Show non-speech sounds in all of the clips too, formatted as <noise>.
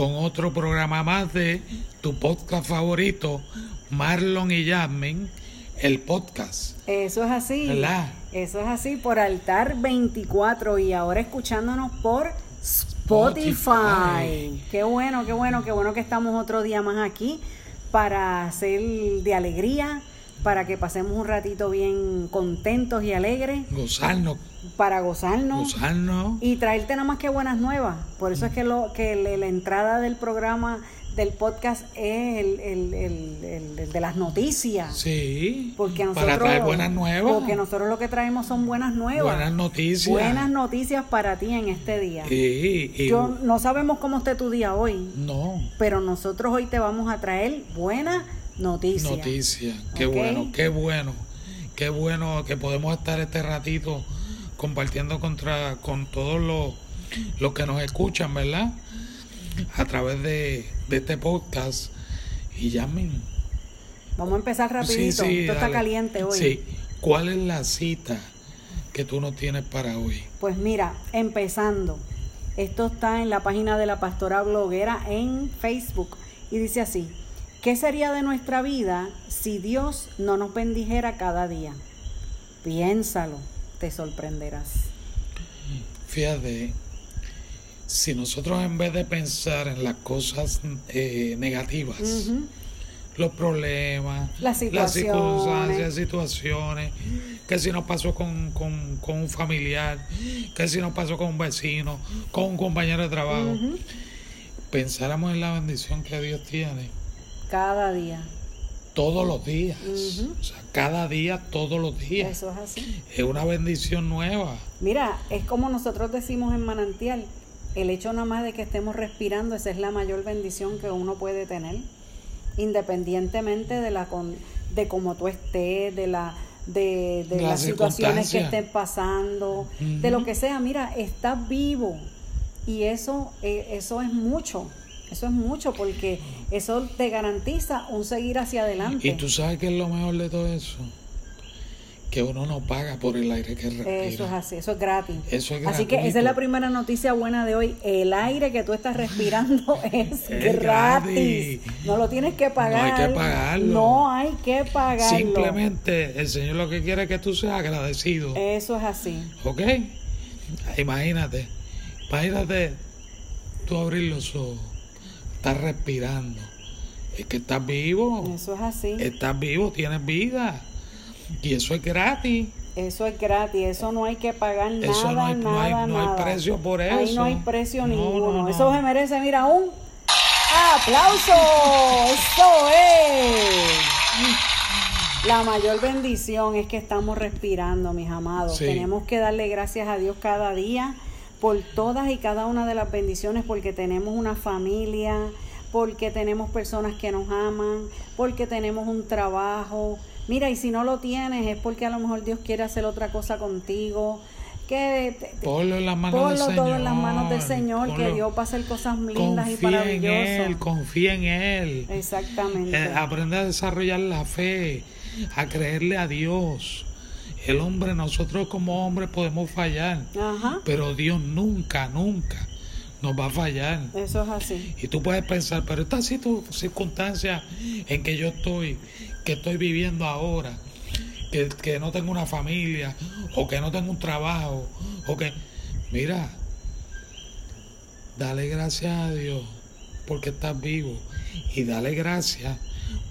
con otro programa más de tu podcast favorito, Marlon y Jasmine, el podcast. Eso es así. ¿Verdad? Eso es así por Altar 24 y ahora escuchándonos por Spotify. Spotify. Qué bueno, qué bueno, qué bueno que estamos otro día más aquí para hacer de alegría, para que pasemos un ratito bien contentos y alegres, Gozarnos, para gozarnos. gozarnos. y traerte nada más que buenas nuevas. Por eso es que, lo, que le- la entrada del programa, del podcast, es el, el- el- el- el de las noticias. Sí, Porque nosotros, para traer buenas nuevas. Porque nosotros lo que traemos son buenas nuevas. Buenas noticias. Buenas noticias para ti en este día. Sí, y- Yo no sabemos cómo esté tu día hoy, no, pero nosotros hoy te vamos a traer buenas noticias. Noticias. Qué Ok. bueno, qué bueno. Qué bueno que podemos estar este ratito compartiendo contra, con todos los, los que nos escuchan, ¿verdad? A través de, de este podcast. Y llamen. Vamos a empezar rapidito. Sí, sí, Esto está caliente hoy. Sí. ¿Cuál es la cita que tú no tienes para hoy? Pues mira, empezando. Esto está en la página de la pastora bloguera en Facebook y dice así, ¿qué sería de nuestra vida si Dios no nos bendijera cada día? Piénsalo, te sorprenderás. Fíjate, si nosotros en vez de pensar en las cosas eh, negativas, los problemas, Las situaciones. circunstancias, situaciones, que si nos pasó con, con- con un familiar, que si nos pasó con un vecino, con un compañero de trabajo, pensáramos en la bendición que Dios tiene Cada día. todos los días, o sea, cada día, todos los días. Eso es así. Es una bendición nueva. Mira, es como nosotros decimos en Manantial, el hecho nada más de que estemos respirando, esa es la mayor bendición que uno puede tener, independientemente de la con, de cómo tú estés, de la de, las situaciones que estén pasando, de lo que sea, mira, estás vivo y eso eh, eso es mucho. Eso es mucho porque eso te garantiza un seguir hacia adelante. Y tú sabes que es lo mejor de todo eso, que uno no paga por el aire que respira. Eso es así, eso es gratis. Eso es Así que esa es la primera noticia buena de hoy. El aire que tú estás respirando <laughs> es, Es gratis. gratis. No lo tienes que pagar. No hay que pagarlo. No hay que pagarlo. Simplemente el Señor lo que quiere es que tú seas agradecido. Eso es así. ¿Ok? Imagínate, imagínate tú abrir los ojos, estás respirando, es que estás vivo, Eso es así. estás vivo, tienes vida y eso es gratis. Eso es gratis. Eso no hay que pagar nada, Eso no hay- no nada, hay- no hay nada. precio por Ahí eso. no hay precio No, ninguno. no, no. Eso se merece, mira, un aplauso. Eso es. La mayor bendición es que estamos respirando, mis amados. Sí. Tenemos que darle gracias a Dios cada día por todas y cada una de las bendiciones, porque tenemos una familia, porque tenemos personas que nos aman, porque tenemos un trabajo. Mira, y si no lo tienes es porque a lo mejor Dios quiere hacer otra cosa contigo. Que te- te- Ponlo en las manos del Ponlo Señor. todo en las manos del Señor, que Dios va a hacer cosas lindas y Confía en maravillosas. Él, confía en Él. Exactamente. Eh, aprende a desarrollar la fe, a creerle a Dios. El hombre, nosotros como hombres podemos fallar, Ajá, pero Dios nunca, nunca nos va a fallar. eso es así. Y tú puedes pensar, pero esta situ- circunstancia en que yo estoy, que estoy viviendo ahora, que, que no tengo una familia, o que no tengo un trabajo, o que, mira, dale gracias a Dios porque estás vivo y dale gracias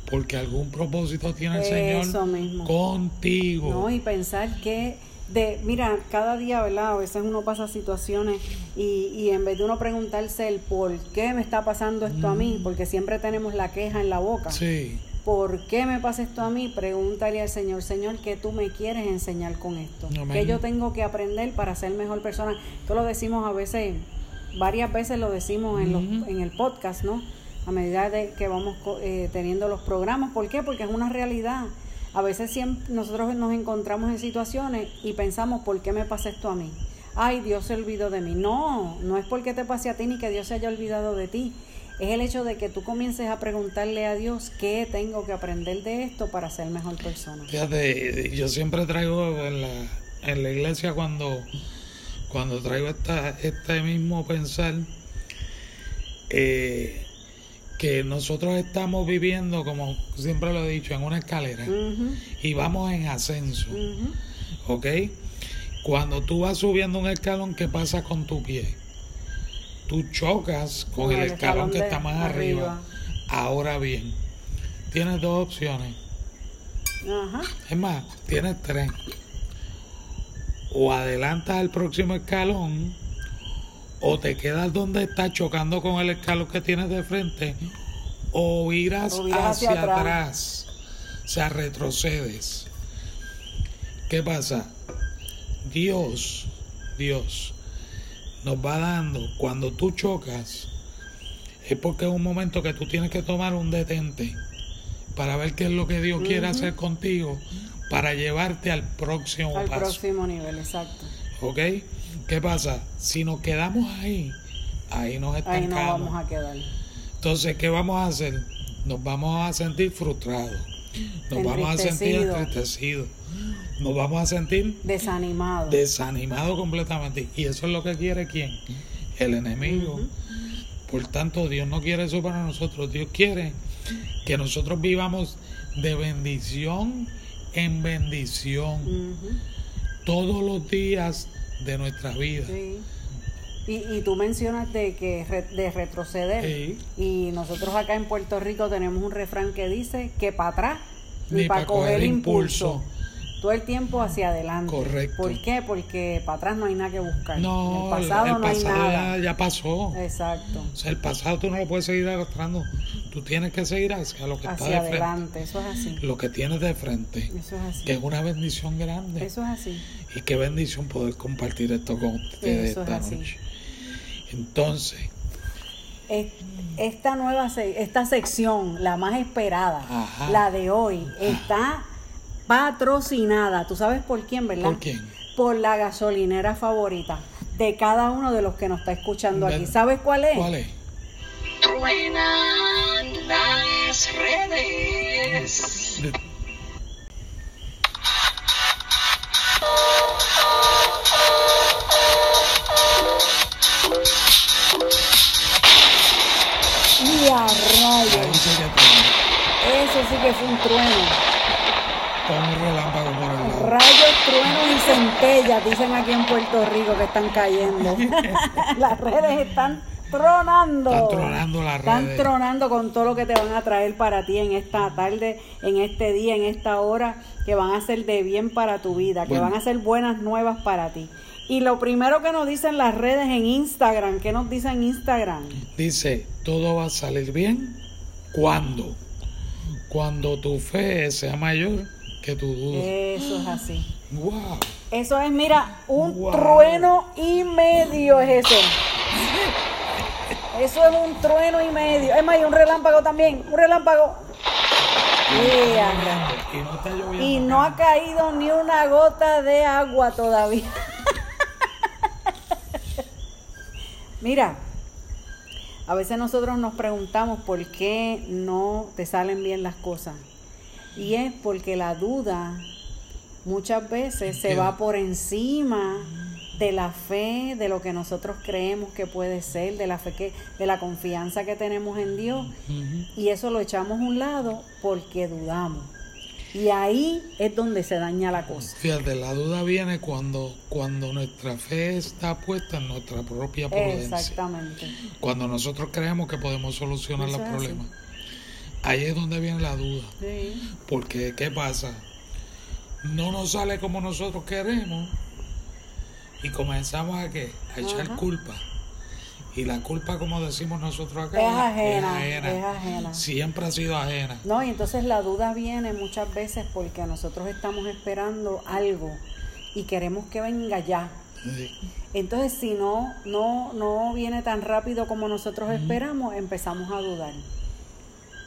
porque algún propósito tiene el Eso Señor mismo. contigo. No, y pensar que de, mira, cada día, ¿verdad? A veces uno pasa situaciones y, y en vez de uno preguntarse el por qué me está pasando esto a mí, porque siempre tenemos la queja en la boca. Sí, ¿Por qué me pasa esto a mí? Pregúntale al Señor, Señor, ¿qué tú me quieres enseñar con esto? Amén. ¿Qué yo tengo que aprender para ser mejor persona? Esto lo decimos a veces varias veces lo decimos en, los, en el podcast, ¿no? A medida de que vamos eh, teniendo los programas. ¿Por qué? Porque es una realidad. A veces siempre nosotros nos encontramos en situaciones y pensamos, ¿por qué me pasa esto a mí? Ay, Dios se olvidó de mí. No, no es porque te pase a ti ni que Dios se haya olvidado de ti. Es el hecho de que tú comiences a preguntarle a Dios qué tengo que aprender de esto para ser mejor persona. Fíjate, yo siempre traigo en la, en la iglesia cuando, cuando traigo esta, este mismo pensar, eh, que nosotros estamos viviendo, como siempre lo he dicho, en una escalera y vamos en ascenso. ¿ok? Cuando tú vas subiendo un escalón, ¿qué pasa con tu pie? Tú chocas con, Con el, el escalón escalón que está más arriba. arriba. Ahora bien, tienes dos opciones. Ajá. Es más, tienes tres. O adelantas al próximo escalón, o te quedas donde estás chocando con el escalón que tienes de frente, o viras, O viras hacia, hacia atrás. atrás. O sea, retrocedes. ¿Qué pasa? Dios, Dios, nos va dando, cuando tú chocas, es porque es un momento que tú tienes que tomar un detente para ver qué es lo que Dios quiere hacer contigo para llevarte al próximo Al paso. próximo nivel, exacto. ¿Ok? ¿Qué pasa? Si nos quedamos ahí, ahí nos Ahí estancamos. nos vamos a quedar. Entonces, ¿qué vamos a hacer? Nos vamos a sentir frustrados. Nos vamos a sentir Entristecido. entristecidos. Nos vamos a sentir Desanimado. desanimados completamente. Y eso es lo que quiere quién? El enemigo. Por tanto, Dios no quiere eso para nosotros. Dios quiere que nosotros vivamos de bendición en bendición todos los días de nuestra vida. sí. Y, y tú mencionas de que re- de retroceder. Sí. Y nosotros acá en Puerto Rico tenemos un refrán que dice que para atrás Ni ni para pa' coger coger impulso. impulso. Todo el tiempo hacia adelante. Correcto. ¿Por qué? Porque para atrás no hay nada que buscar. No, el pasado el no hay pasado nada. ya, ya pasó. Exacto. O sea, el pasado tú no lo puedes seguir arrastrando. Tú tienes que seguir hacia lo que está Hacia de frente. adelante. Eso es así. Lo que tienes de frente. Eso es así. Que es una bendición grande. Eso es así. Y qué bendición poder compartir esto con ustedes es esta noche. Entonces, Es- Esta nueva esta sección, la más esperada, Ajá. la de hoy, está patrocinada. ¿Tú sabes por quién, verdad? ¿por quién? Por la gasolinera favorita de cada uno de los que nos está escuchando aquí. ¿Sabes cuál es? ¿Cuál es? Truenan sí que fue un trueno. Un relámpago por. Rayos, truenos y centellas, dicen aquí en Puerto Rico que están cayendo. <laughs> las redes están tronando. Están tronando las Están redes. tronando con todo lo que te van a traer para ti en esta tarde, en este día, en esta hora, que van a ser de bien para tu vida, que van a ser buenas nuevas para ti. Y lo primero que nos dicen las redes en Instagram, ¿qué nos dicen en Instagram? Dice, todo va a salir bien. ¿Cuándo? Cuando tu fe sea mayor que tu duda. Eso es así. Wow. Eso es, mira, un Wow. trueno y medio es eso. Eso es un trueno y medio. Es más, y un relámpago también. Un relámpago. Yeah. Y no está. Y no ha caído ni una gota de agua todavía. <laughs> Mira, a veces nosotros nos preguntamos por qué no te salen bien las cosas. Y es porque la duda muchas veces se va por encima de la fe, de lo que nosotros creemos que puede ser, de la fe que, de la confianza que tenemos en Dios. Y eso lo echamos a un lado porque dudamos. Y ahí es donde se daña la cosa. Fíjate, la duda viene cuando, cuando nuestra fe está puesta en nuestra propia prudencia. Exactamente. Cuando nosotros creemos que podemos solucionar los problemas. Ahí es donde viene la duda. Sí. Porque, ¿qué pasa? No nos sale como nosotros queremos y comenzamos a qué? A echar Ajá. culpa. Y la culpa, como decimos nosotros acá, Es ajena, es ajena. Siempre ha sido ajena. No, y entonces la duda viene muchas veces porque nosotros estamos esperando algo y queremos que venga ya. Sí. Entonces, si no, no, no viene tan rápido como nosotros esperamos, empezamos a dudar.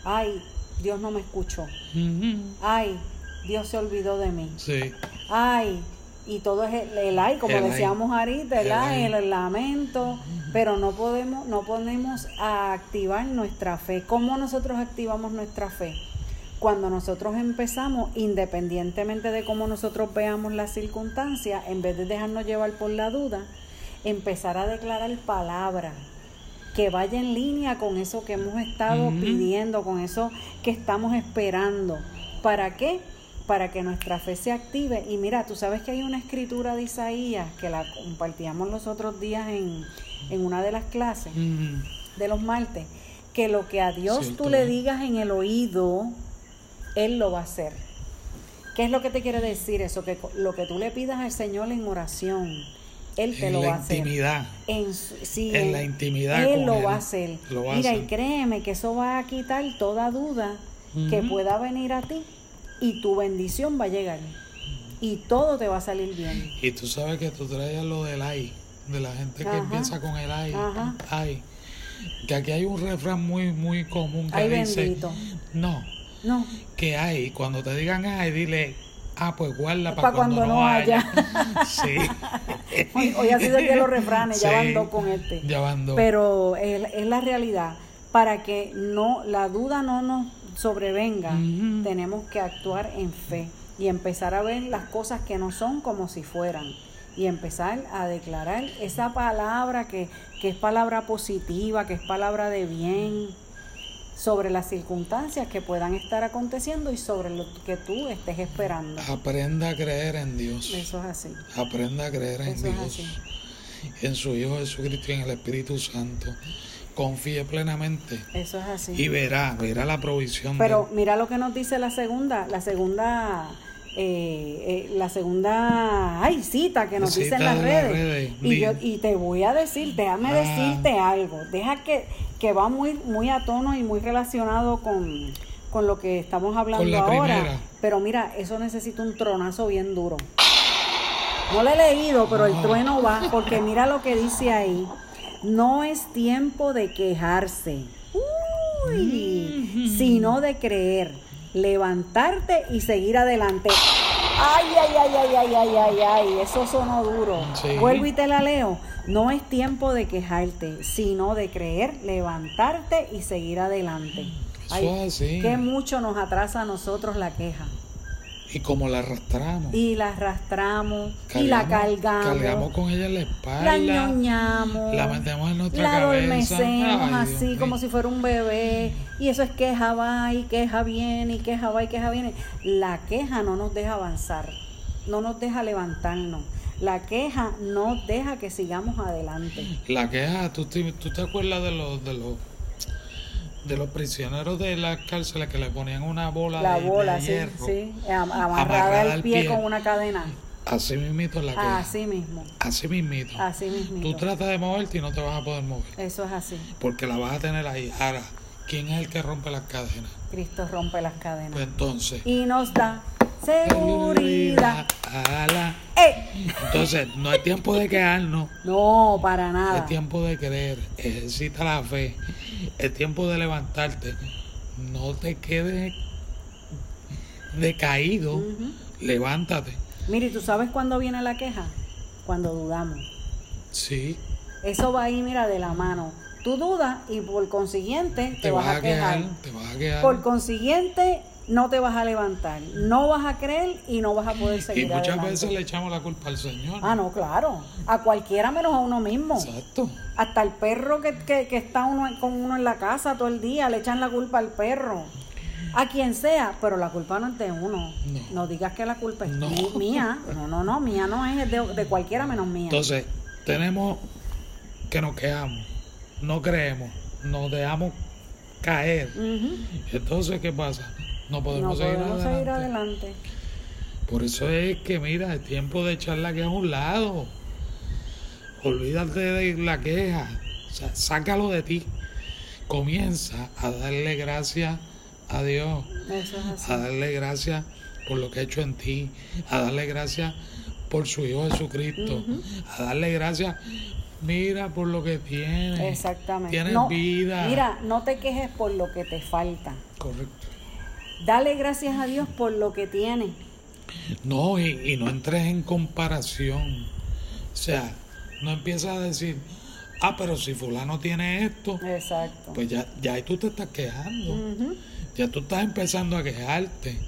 Ay, Dios no me escuchó. Ay, Dios se olvidó de mí. Sí. Ay, y todo es el, el ay, como El ay. decíamos ahorita, el El ay, el, lamento, pero no podemos, no ponemos a activar nuestra fe. ¿Cómo nosotros activamos nuestra fe? Cuando nosotros empezamos, independientemente de cómo nosotros veamos las circunstancias, en vez de dejarnos llevar por la duda, empezar a declarar palabras que vaya en línea con eso que hemos estado pidiendo, con eso que estamos esperando. ¿Para qué? Para que nuestra fe se active. Y mira, tú sabes que hay una escritura de Isaías que la compartíamos los otros días en, en una de las clases de los martes, que lo que a Dios tú le digas en el oído, Él lo va a hacer. ¿Qué es lo que te quiere decir eso? Que lo que tú le pidas al Señor en oración, Él te En lo va a hacer. intimidad. En, su- sí, En la intimidad Él lo Él. va a hacer. Lo va a Mira, hacer. y créeme que eso va a quitar toda duda que pueda venir a ti y tu bendición va a llegar. Y todo te va a salir bien. Y tú sabes que tú traías lo del ay, de la gente que Ajá. empieza con el ay, Ajá. ay. Que aquí hay un refrán muy, muy común que Ay, dice, bendito. no, No, que hay, cuando te digan ay, dile, ah, pues guarda Pa' para cuando, cuando no haya. <laughs> sí. hoy, hoy así que los refranes, ya van dos con este. Ya van dos. Pero es, es la realidad. Para que no la duda no nos sobrevenga, tenemos que actuar en fe y empezar a ver las cosas que no son como si fueran. Y empezar a declarar esa palabra que, que es palabra positiva, que es palabra de bien, sobre las circunstancias que puedan estar aconteciendo y sobre lo que tú estés esperando. Aprenda a creer en Dios. Eso es así. Aprenda a creer en Eso es Dios. En su Hijo Jesucristo y en el Espíritu Santo. Confíe plenamente. Eso es así. Y verá, verá la provisión de Pero mira lo que nos dice la segunda, la segunda, eh, eh, la segunda, ay, cita que nos Cita dice en las de las redes. redes. Y, yo, y te voy a decir, déjame Ah. decirte algo, deja que, que va muy, muy a tono y muy relacionado con, con lo que estamos hablando la ahora. primera. Pero mira, eso necesita un tronazo bien duro. No lo he leído, pero el No. trueno va, porque mira lo que dice ahí. No es tiempo de quejarse, Uy, sino de creer, levantarte y seguir adelante. Ay, ay, ay, ay, ay, ay, ay, ay, eso sonó duro. Sí. Vuelvo y te la leo. No es tiempo de quejarte, sino de creer, levantarte y seguir adelante. Ay, así. que mucho nos atrasa a nosotros la queja. Y como la arrastramos. Y la arrastramos, y la cargamos, Cargamos con ella en la espalda. la ñoñamos, La metemos en nuestra la cabeza. adormecemos Ay, así como si fuera un bebé. Y eso es queja va y queja viene y queja va y queja viene. La queja no nos deja avanzar, no nos deja levantarnos. La queja no deja que sigamos adelante. La queja, ¿tú te, tú te acuerdas de los, de los de los prisioneros de las cárceles que le ponían una bola La de, bola, de sí, hierro? sí, am- amarrada Amarrada al pie pie. con una cadena. Así mismito la queja. Así mismo, Así mismito. así Tú mismo. tratas de moverte y no te vas a poder mover. Eso es así. Porque la vas a tener ahí. Ahora, ¿quién es el que rompe las cadenas? Cristo rompe las cadenas. Pues entonces. Y nos da seguridad. Ala. ¡Eh! Entonces, no es tiempo de quejarnos. No, para nada. Es tiempo de creer. Ejercita la fe. Es tiempo de levantarte. No te quedes decaído. Ujú. Levántate. Mire, ¿tú sabes cuándo viene la queja? Cuando dudamos. Sí. Eso va ahí, mira, de la mano. Tú dudas y por consiguiente te, vas, a quejar. Te vas a quedar. Por consiguiente, no te vas a levantar. No vas a creer y no vas a poder Y seguir muchas adelante. veces le echamos la culpa al Señor. Ah, no, claro. A cualquiera menos a uno mismo. Exacto. Hasta el perro que, que, que está uno, con uno en la casa todo el día, le echan la culpa al perro. A quien sea, pero la culpa no es de uno. No. digas que la culpa es No. mía. No, no, no, mía no es, es de, de cualquiera menos mía. Entonces, tenemos que nos quejamos, no creemos, nos dejamos caer. Entonces, ¿qué pasa? No podemos, no seguir, podemos adelante. seguir adelante. Por eso es que, mira, es tiempo de echar la queja a un lado. Olvídate de la queja. O sea, sácalo de ti. Comienza a darle gracias a Dios. Eso es así. a darle gracias por lo que ha hecho en ti, a darle gracias por su Hijo Jesucristo, a darle gracias. Mira por lo que tienes. Exactamente. Tienes No, vida. Mira, no te quejes por lo que te falta. Correcto. Dale gracias a Dios por lo que tienes. No, y, y no entres en comparación. O sea, no empiezas a decir, ah, pero si fulano tiene esto, Exacto. pues ya, ya ahí tú te estás quejando. Ya tú estás empezando a quejarte.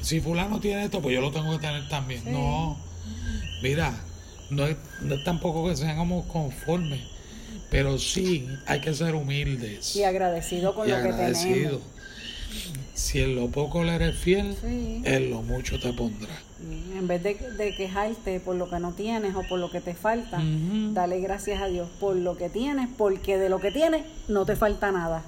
Si fulano tiene esto, pues yo lo tengo que tener también. Sí. No, mira, no es, no es tampoco que seamos conformes, pero sí hay que ser humildes Y agradecido con y lo que agradecidos. tenemos. Si en lo poco le eres fiel, Sí. en lo mucho te pondrá. Y En vez de, de quejarte por lo que no tienes o por lo que te falta, dale gracias a Dios por lo que tienes, porque de lo que tienes no te falta nada.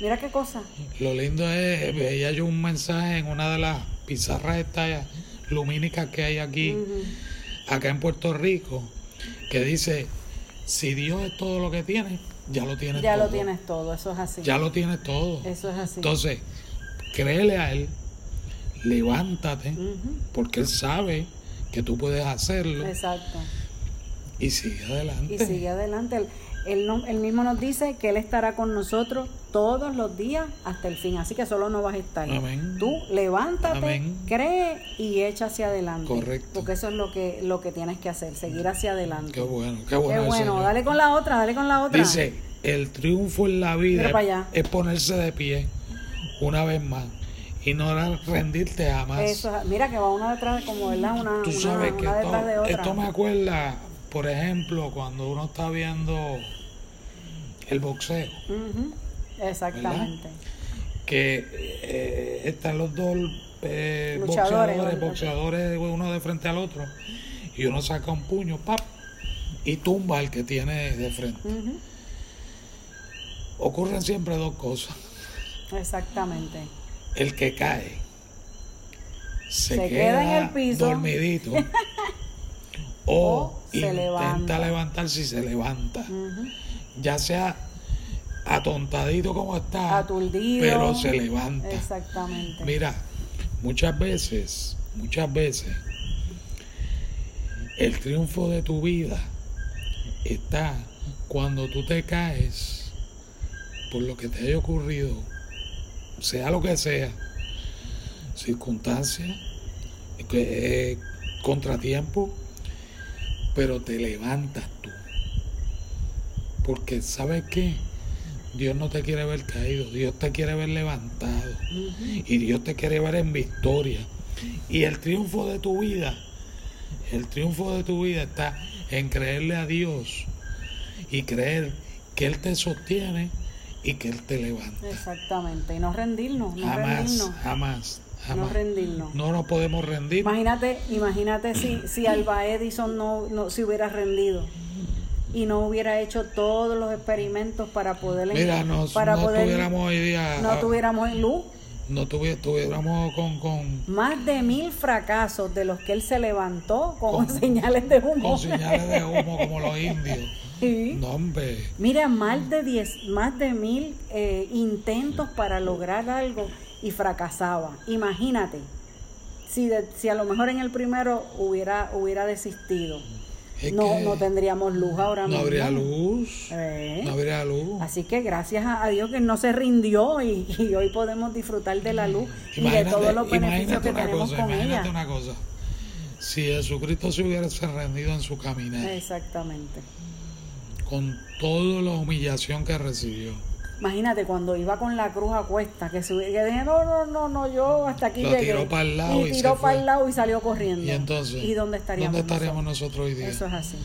Mira qué cosa. Lo lindo es, veía yo un mensaje en una de las pizarras estas lumínicas que hay aquí, acá en Puerto Rico, que dice, si Dios es todo lo que tienes, ya lo tienes Ya todo. lo tienes todo, eso es así. Ya lo tienes todo. Eso es así. Entonces, créele a Él, levántate, porque Él sabe que tú puedes hacerlo Exacto. y sigue adelante. Y sigue adelante. Él, él, no- él mismo nos dice que Él estará con nosotros todos los días hasta el fin. Así que solo no vas a estar. Amén. Tú levántate, Amén. cree y echa hacia adelante. Correcto. Porque eso es lo que, lo que tienes que hacer, seguir hacia adelante. Qué bueno, qué Qué bueno. bueno, el Señor. dale con la otra, dale con la otra. Dice, el triunfo en la vida es ponerse de pie una vez más y no rendirte jamás. Eso es- mira que va una detrás de como, ¿verdad? Una, Tú una- sabes que una esto, detrás de otra. esto me acuerda, por ejemplo, cuando uno está viendo el boxeo, Exactamente. que eh, están los dos eh, Luchadores, boxeadores, boxeadores uno de frente al otro, y uno saca un puño, pap, y tumba al que tiene de frente. Ocurren siempre dos cosas. Exactamente. El que cae se, Se queda, en el piso. dormidito <laughs> o, intenta levanta. levantarse y se levanta. Ya sea atontadito como está, Aturdido. pero se levanta. Exactamente. Mira, muchas veces, muchas veces, el triunfo de tu vida está cuando tú te caes por lo que te haya ocurrido, sea lo que sea, circunstancia, que, eh, contratiempo, pero te levantas tú. Porque sabes qué, Dios no te quiere ver caído, Dios te quiere ver levantado y Dios te quiere ver en victoria. Y el triunfo de tu vida, el triunfo de tu vida está en creerle a Dios y creer que Él te sostiene y que Él te levanta. Exactamente. Y no rendirnos, no Jamás, rendirnos. jamás, No rendirnos. No nos podemos rendir. Imagínate, imagínate si, si Alba Edison no, no se hubiera rendido y no hubiera hecho todos los experimentos para poder Mira, no, para no poder tuviéramos hoy día, no tuviéramos luz. no tuvi- tuviéramos con, con, Más de mil fracasos de los que él se levantó con, <laughs> señales de humo. con señales de humo como los indios. Sí. No, hombre. Mira, más de diez, más de mil eh, intentos para lograr algo y fracasaba. Imagínate, si, de- si a lo mejor en el primero hubiera, hubiera desistido, Es no, no tendríamos luz ahora no mismo. habría luz. Eh, No habría luz. Así que gracias a, Dios que no se rindió y, y hoy podemos disfrutar de la luz y de todos los beneficios que tenemos cosa, con imagínate ella. una cosa. Si Jesucristo se hubiese rendido en su caminar, Exactamente. Con toda la humillación que recibió, Imagínate cuando iba con la cruz a cuesta, que, que dije, no, no, no, no, yo hasta aquí Lo llegué. tiró para el lado y y tiró para el lado y salió corriendo. y entonces, ¿Y dónde estaríamos? ¿dónde estaríamos nosotros? nosotros hoy día? Eso es así.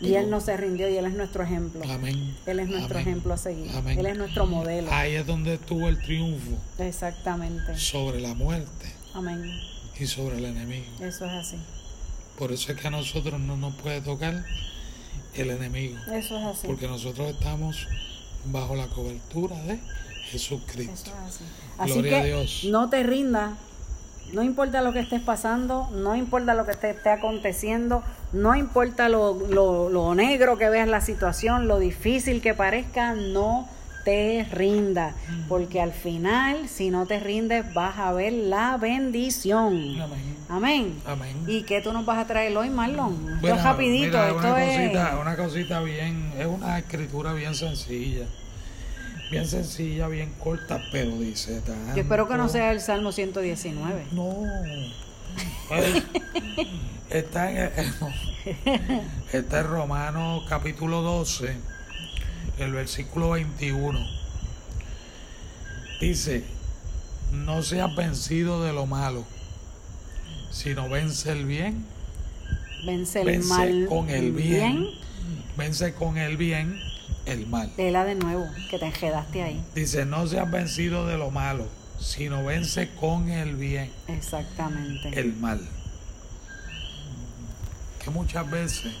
Y él no se rindió y él es nuestro ejemplo. Amén. Él es nuestro Amén. ejemplo a seguir. Amén. Él es nuestro modelo. Ahí es donde estuvo el triunfo Exactamente. sobre la muerte Amén. y sobre el enemigo. Eso es así. Por eso es que a nosotros no nos puede tocar el enemigo, Eso es así. porque nosotros estamos bajo la cobertura de Jesucristo. Eso es así. Así Gloria que a Dios. no te rindas. No importa lo que estés pasando, no importa lo que te esté aconteciendo, no importa lo, lo, lo negro que veas la situación, lo difícil que parezca, no te rindas, porque al final, si no te rindes, vas a ver la bendición. Amén. Amén. Amén. ¿Y qué tú nos vas a traer hoy, Marlon? Esto Bueno, es rapidito, mira, esto una es... cosita, una cosita bien, es una escritura bien sencilla, bien sencilla, bien corta, pero dice tanto. Yo espero que no sea el Salmo 119. No. Pues, está en, <laughs> está en Romanos capítulo 12, el versículo 21. Dice, no seas vencido de lo malo, sino vence el bien Vence el Vence mal con el bien. Vence con el bien el mal. Léela de nuevo, que te enredaste ahí. Dice, no seas vencido de lo malo, sino vence con el bien Exactamente. el mal. Que muchas veces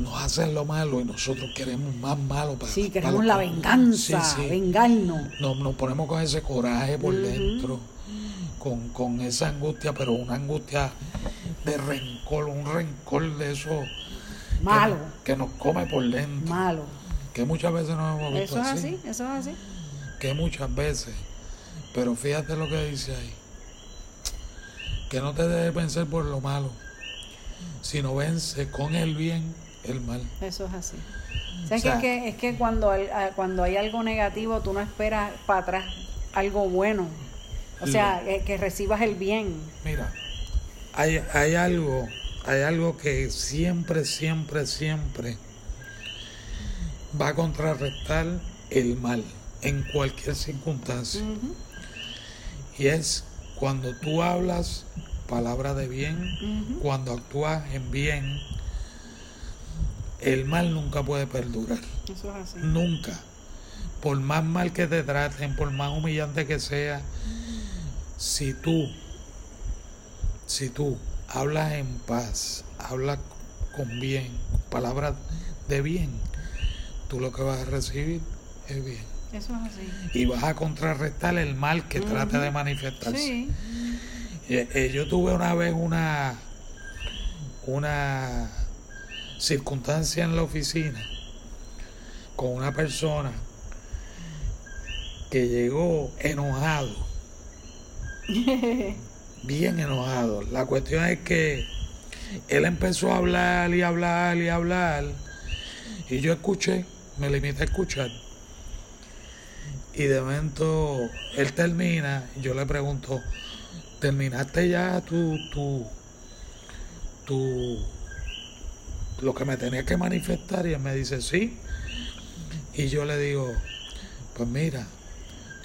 nos hacen lo malo y nosotros queremos más malo para Sí, para queremos lo la que- venganza, Sí, sí. vengarnos. Nos, nos ponemos con ese coraje por dentro, con, con esa angustia, pero una angustia de rencor, un rencor de eso Malo, que, nos come por dentro. malo. Que muchas veces nos hemos visto Eso es así, eso es así. Que muchas veces. Pero fíjate lo que dice ahí. Que no te dejes vencer por lo malo, sino vence con el bien el mal. Eso es así. ¿Sabes O sea- que, es que, es que cuando, hay, cuando hay algo negativo, tú no esperas para atrás algo bueno. O sea, eh, que recibas el bien. Mira, hay, hay algo, hay algo que siempre, siempre, siempre va a contrarrestar el mal en cualquier circunstancia. Y es cuando tú hablas palabra de bien, cuando actúas en bien, el mal nunca puede perdurar. Eso es así. Nunca. Por más mal que te traten, por más humillante que sea, si tú, si tú hablas en paz, hablas con bien, palabras de bien, tú lo que vas a recibir es bien. Eso es así. Y vas a contrarrestar el mal que trate de manifestarse. Sí. Eh, eh, yo tuve una vez una una circunstancia en la oficina con una persona que llegó enojado, <laughs> bien enojado. La cuestión es que él empezó a hablar y hablar y hablar y yo escuché, me limité a escuchar. Y de momento él termina, y yo le pregunto, ¿terminaste ya tu, tu, tu, lo que me tenías que manifestar? Y él me dice, sí. Y yo le digo, pues mira,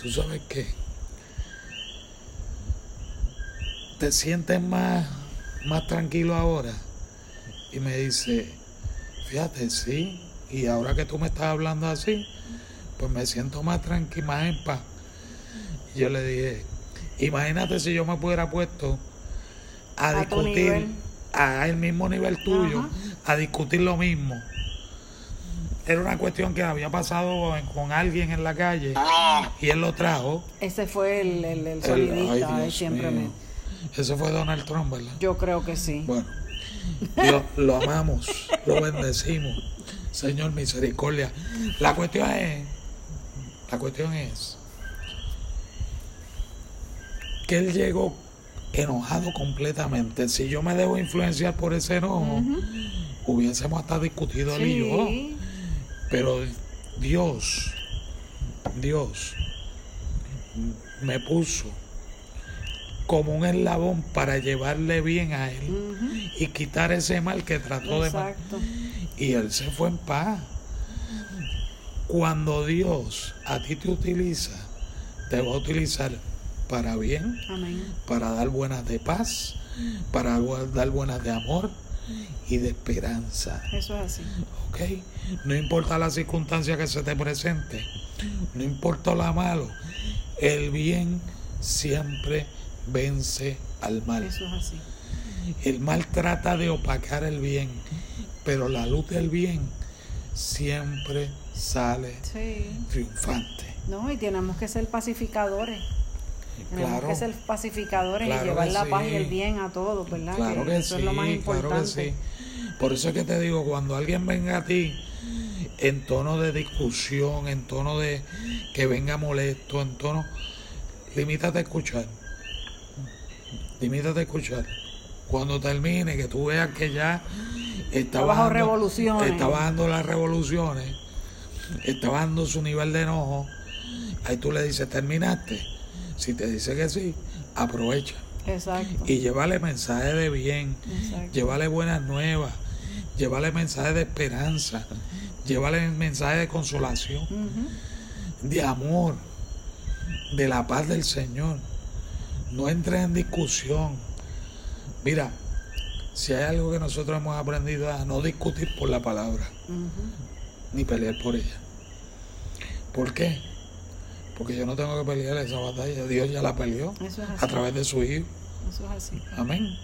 tú sabes qué, te sientes más, más tranquilo ahora. Y me dice, fíjate, sí, y ahora que tú me estás hablando así, pues me siento más tranquilo, más en paz. Y yo le dije, imagínate si yo me hubiera puesto a, discutir a el mismo nivel tuyo, Ajá. A discutir lo mismo. Era una cuestión que había pasado en- con alguien en la calle y él lo trajo. Ese fue el, el, el El- sonidista. ay, él siempre mío. me. Ese fue Donald Trump, ¿verdad? Yo creo que sí. Bueno, lo, lo amamos, lo bendecimos. Señor, misericordia. La cuestión es, la cuestión es que él llegó enojado completamente. Si yo me debo influenciar por ese enojo. Hubiésemos hasta discutido él y yo. Pero Dios, Dios me puso como un eslabón para llevarle bien a él y quitar ese mal que trató de ma- Exacto. y él se fue en paz. Cuando Dios a ti te utiliza, te va a utilizar para bien, Amén. para dar buenas de paz, para dar buenas de amor y de esperanza. Eso es así. ¿ok? No importa la circunstancia que se te presente, no importa lo malo, el bien siempre vence al mal. Eso es así. El mal trata de opacar el bien, pero la luz del bien siempre sale Sí. triunfante. No, y tenemos que ser pacificadores. Claro, que ser pacificadores Claro y llevar la paz y el bien a todos, ¿verdad? claro que eso sí, es lo más claro que importante. sí. Por eso es que te digo, cuando alguien venga a ti en tono de discusión, en tono de que venga molesto, en tono... Limítate a escuchar. Limítate a escuchar. Cuando termine, que tú veas que ya está, bajo revoluciones. Está bajando las revoluciones, está bajando su nivel de enojo. Ahí tú le dices, terminaste. Si te dice que sí, aprovecha. Exacto. Y llévale mensaje de bien, Exacto. llévale buenas nuevas, llévale mensaje de esperanza, llévale mensaje de consolación, de amor, de la paz del Señor. No entres en discusión. Mira, si hay algo que nosotros hemos aprendido a no discutir por la palabra, ni pelear por ella. ¿Por qué? Porque yo no tengo que pelear esa batalla. Dios ya la peleó Eso es a través de su Hijo. Eso es así. Amén.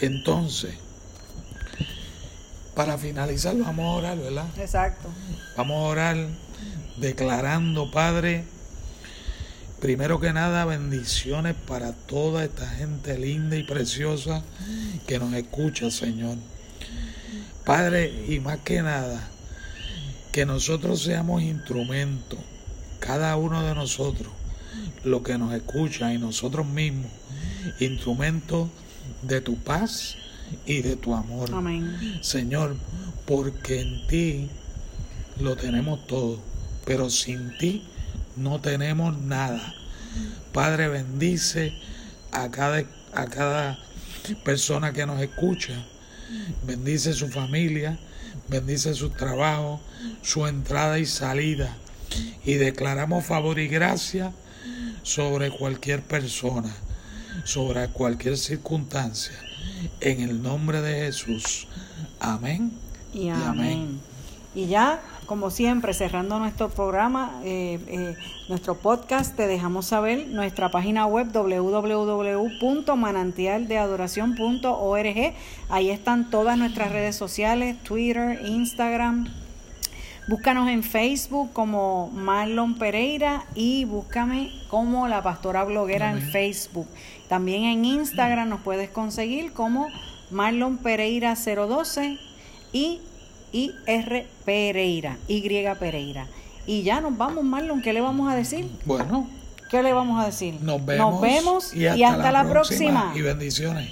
Entonces, para finalizar, vamos a orar, ¿verdad? Exacto. Vamos a orar declarando, Padre, primero que nada, bendiciones para toda esta gente linda y preciosa que nos escucha, Señor. Padre, y más que nada, que nosotros seamos instrumentos, cada uno de nosotros, los que nos escuchan y nosotros mismos, instrumentos de tu paz y de tu amor. Amén. Señor, porque en ti lo tenemos todo, pero sin ti no tenemos nada. Padre, bendice a cada, a cada persona que nos escucha, bendice su familia, bendice su trabajo, su entrada y salida, y declaramos favor y gracia sobre cualquier persona, sobre cualquier circunstancia, en el nombre de Jesús. Amén. Y amén. amén. Y ya, como siempre, cerrando nuestro programa, eh, eh, nuestro podcast, te dejamos saber nuestra página web www.manantialdeadoración.org. Ahí están todas nuestras redes sociales, Twitter, Instagram. Búscanos en Facebook como Marlon Pereira y búscame como la pastora bloguera en Facebook. También en Instagram nos puedes conseguir como Marlon Pereira 012 y IR Pereira, Y Pereira. Y ya nos vamos, Marlon, ¿qué le vamos a decir? Bueno, ¿Qué le vamos a decir? nos vemos, Nos vemos y hasta, la próxima. Y bendiciones.